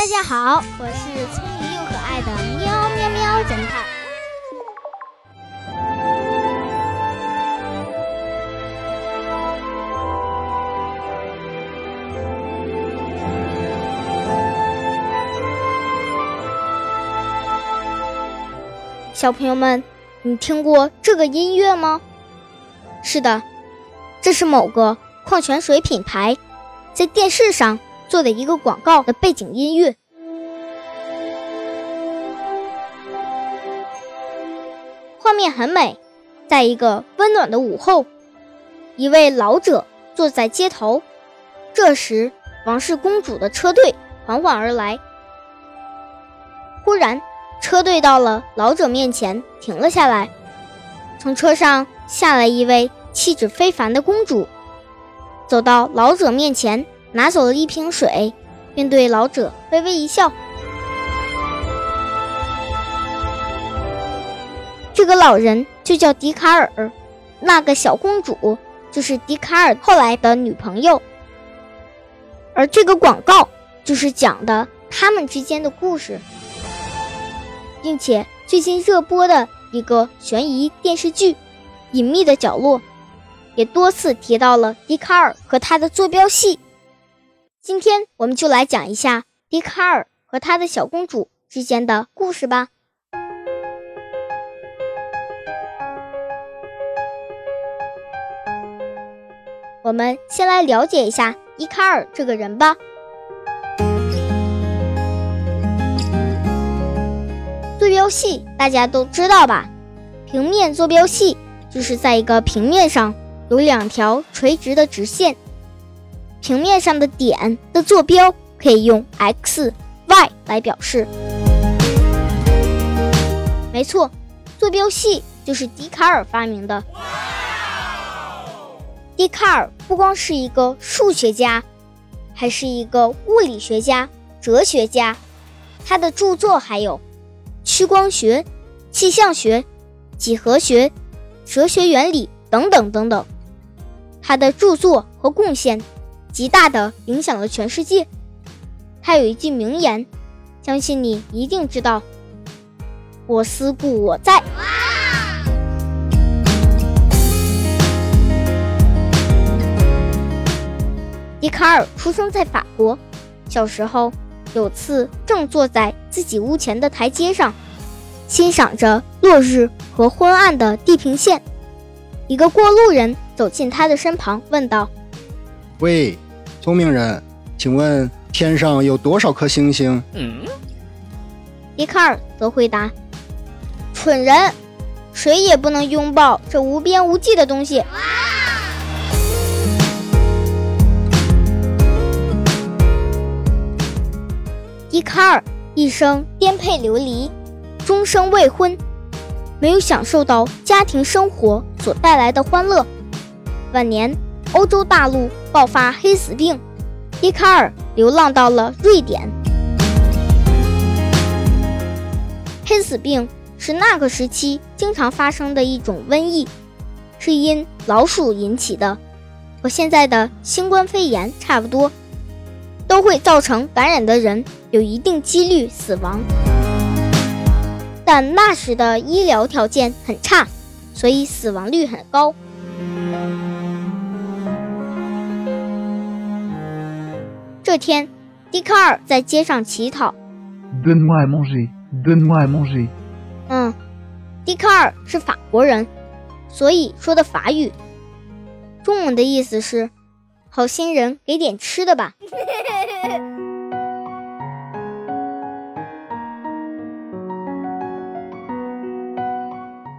大家好，我是聪明又可爱的喵喵喵侦探。小朋友们，你听过这个音乐吗？是的，这是某个矿泉水品牌在电视上。做的一个广告的背景音乐，画面很美。在一个温暖的午后，一位老者坐在街头。这时，王室公主的车队缓缓而来。忽然，车队到了老者面前，停了下来。从车上下来一位气质非凡的公主，走到老者面前。拿走了一瓶水，并对老者微微一笑。这个老人就叫笛卡尔，那个小公主就是笛卡尔后来的女朋友。而这个广告就是讲的他们之间的故事，并且最近热播的一个悬疑电视剧《隐秘的角落》也多次提到了笛卡尔和他的坐标系。今天我们就来讲一下笛卡尔和他的小公主之间的故事吧。我们先来了解一下笛卡尔这个人吧。坐标系大家都知道吧？平面坐标系就是在一个平面上有两条垂直的直线。平面上的点的坐标可以用 x、y 来表示。没错，坐标系就是笛卡尔发明的。笛卡尔不光是一个数学家，还是一个物理学家、哲学家。他的著作还有屈光学、气象学、几何学、哲学原理等等等等。他的著作和贡献。极大的影响了全世界。他有一句名言，相信你一定知道：“我思故我在。”笛卡尔出生在法国，小时候有次正坐在自己屋前的台阶上，欣赏着落日和昏暗的地平线，一个过路人走进他的身旁，问道。喂，聪明人，请问天上有多少颗星星？嗯，笛卡尔则回答：“蠢人，谁也不能拥抱这无边无际的东西。”笛卡尔一生颠沛流离，终生未婚，没有享受到家庭生活所带来的欢乐。晚年。欧洲大陆爆发黑死病，笛卡尔流浪到了瑞典。黑死病是那个时期经常发生的一种瘟疫，是因老鼠引起的，和现在的新冠肺炎差不多，都会造成感染的人有一定几率死亡。但那时的医疗条件很差，所以死亡率很高。这天，笛卡尔在街上乞讨。Donne-moi manger, donne-moi manger。嗯，笛卡尔是法国人，所以说的法语。中文的意思是“好心人，给点吃的吧”。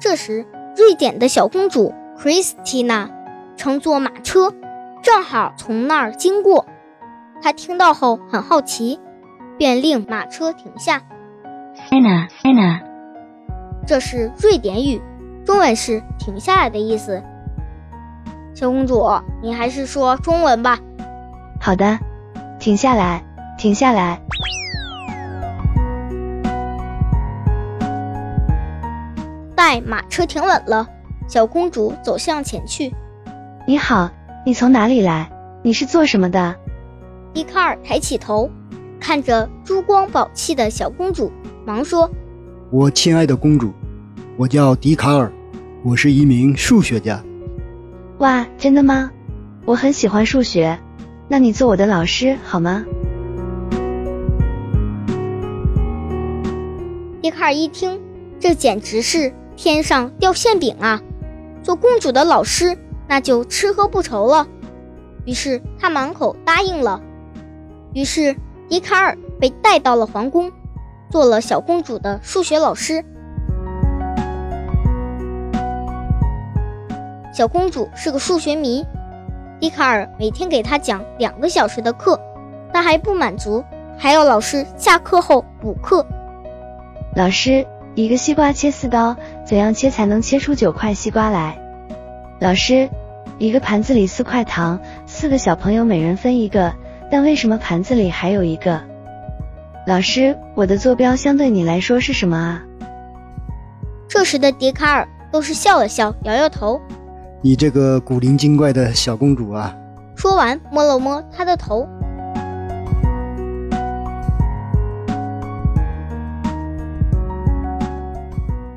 这时，瑞典的小公主 Christina 乘坐马车，正好从那儿经过。他听到后很好奇，便令马车停下。Anna，Anna，这是瑞典语，中文是“停下来”的意思。小公主，你还是说中文吧。好的，停下来，停下来。待马车停稳了，小公主走向前去。你好，你从哪里来？你是做什么的？笛卡尔抬起头，看着珠光宝气的小公主，忙说：“我亲爱的公主，我叫笛卡尔，我是一名数学家。”哇，真的吗？我很喜欢数学，那你做我的老师好吗？笛卡尔一听，这简直是天上掉馅饼啊！做公主的老师，那就吃喝不愁了。于是他满口答应了。于是笛卡尔被带到了皇宫，做了小公主的数学老师。小公主是个数学迷，笛卡尔每天给她讲两个小时的课，她还不满足，还要老师下课后补课。老师，一个西瓜切四刀，怎样切才能切出九块西瓜来？老师，一个盘子里四块糖，四个小朋友每人分一个，但为什么盘子里还有一个？老师，我的坐标相对你来说是什么啊？这时的笛卡尔都是笑了笑，摇摇头。你这个古灵精怪的小公主啊！说完，摸了摸她的头。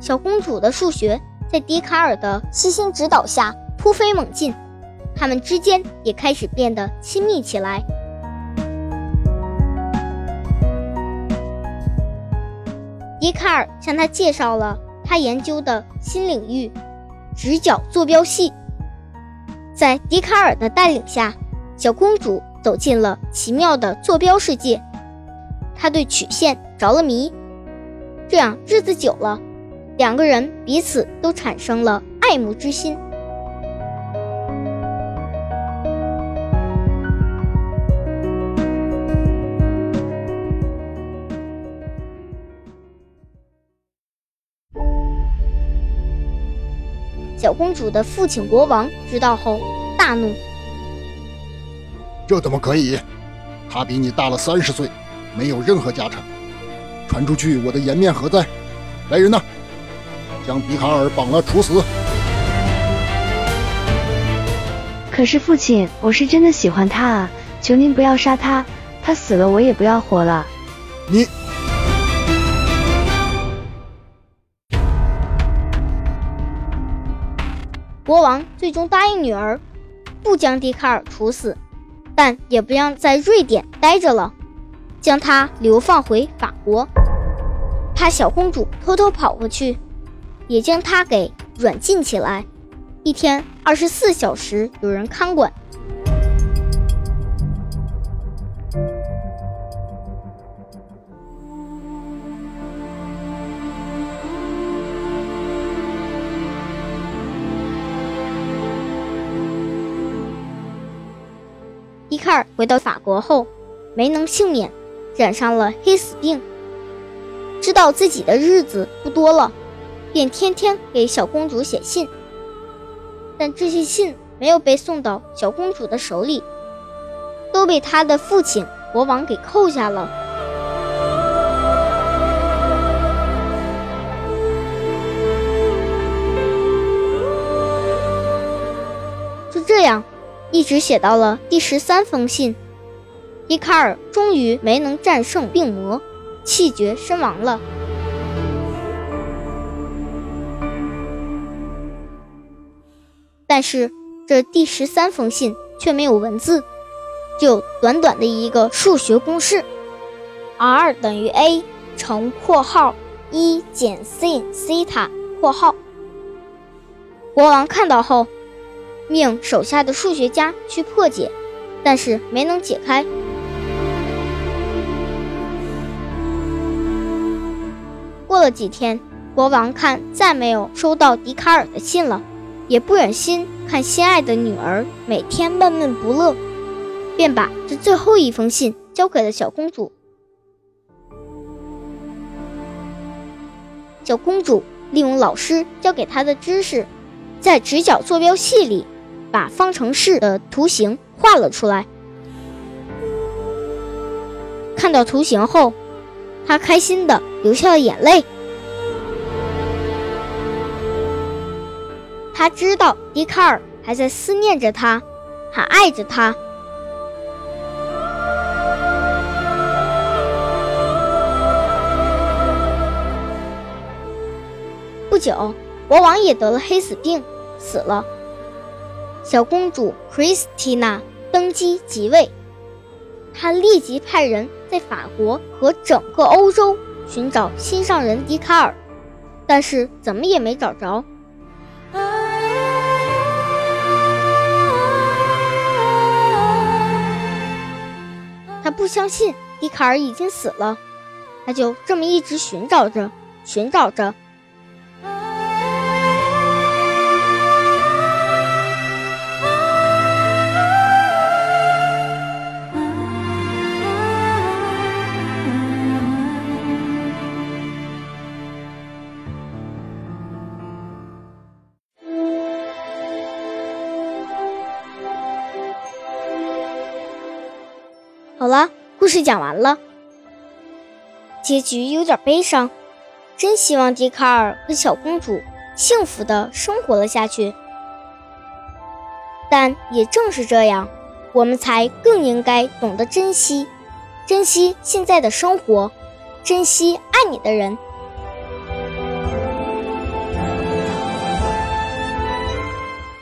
小公主的数学在笛卡尔的悉心指导下突飞猛进，他们之间也开始变得亲密起来。笛卡尔向他介绍了他研究的新领域——直角坐标系。在笛卡尔的带领下，小公主走进了奇妙的坐标世界。她对曲线着了迷，这样日子久了。两个人彼此都产生了爱慕之心。小公主的父亲国王知道后大怒：“这怎么可以？他比你大了三十岁，没有任何家产，传出去我的颜面何在？来人呐！”将比卡尔绑了，处死。可是父亲，我是真的喜欢他啊！求您不要杀他，他死了我也不要活了。你，国王最终答应女儿，不将笛卡尔处死，但也不让在瑞典待着了，将他流放回法国。怕小公主偷偷跑过去。也将他给软禁起来，一天二十四小时有人看管。二回到法国后，没能幸免，染上了黑死病。知道自己的日子不多了。便天天给小公主写信，但这些信没有被送到小公主的手里，都被她的父亲国王给扣下了。一直写到了第十三封信，笛卡尔终于没能战胜病魔，气绝身亡了。但是这第十三封信却没有文字，只有短短的一个数学公式：r 等于 a 乘括号一减 sin 西塔括号。国王看到后，命手下的数学家去破解，但是没能解开。过了几天，国王看再没有收到笛卡尔的信了。也不忍心看心爱的女儿每天闷闷不乐，便把这最后一封信交给了小公主。小公主利用老师教给她的知识，在直角坐标系里把方程式的图形画了出来。看到图形后他开心的流下了眼泪。他知道笛卡尔还在思念着他还爱着他。不久国王也得了黑死病死了。小公主 Christina 登基即位，她立即派人在法国和整个欧洲寻找心上人笛卡尔，但是怎么也没找着。他不相信笛卡尔已经死了，他就这么一直寻找着，寻找着。好了，故事讲完了，结局有点悲伤，真希望笛卡尔和小公主幸福的生活了下去。但也正是这样，我们才更应该懂得珍惜，珍惜现在的生活，珍惜爱你的人。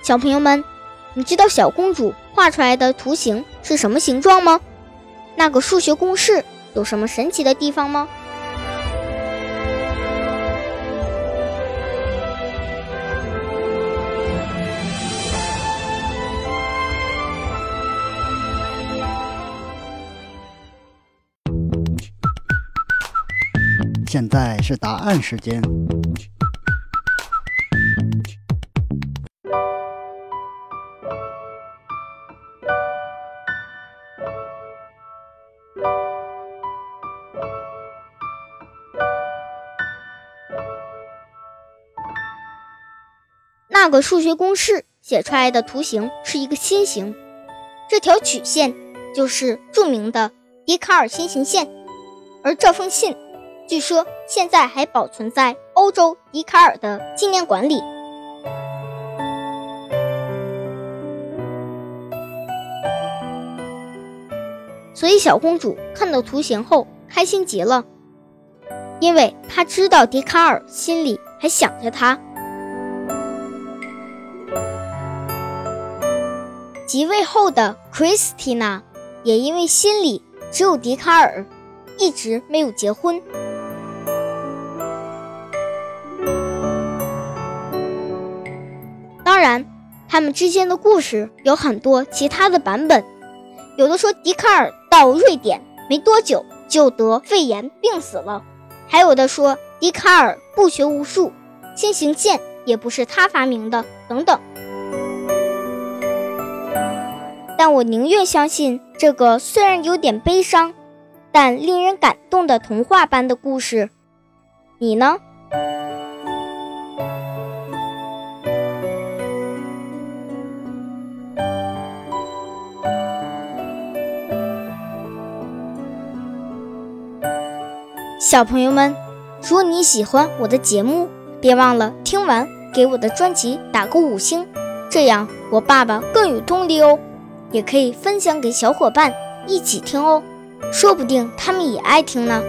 小朋友们，你知道小公主画出来的图形是什么形状吗？那个数学公式有什么神奇的地方吗？现在是答案时间。个数学公式写出来的图形是一个心形，这条曲线就是著名的笛卡尔心形线，而这封信据说现在还保存在欧洲笛卡尔的纪念馆里。所以小公主看到图形后开心极了，因为她知道笛卡尔心里还想着她。即位后的 Christina 也因为心里只有笛卡尔，一直没有结婚。当然，他们之间的故事有很多其他的版本，有的说笛卡尔到瑞典没多久就得肺炎病死了，还有的说笛卡尔不学无术，先行剑也不是他发明的，等等。但我宁愿相信这个虽然有点悲伤，但令人感动的童话般的故事。你呢？小朋友们，如果你喜欢我的节目，别忘了听完给我的专辑打个五星，这样我爸爸更有动力哦。也可以分享给小伙伴一起听哦，说不定他们也爱听呢。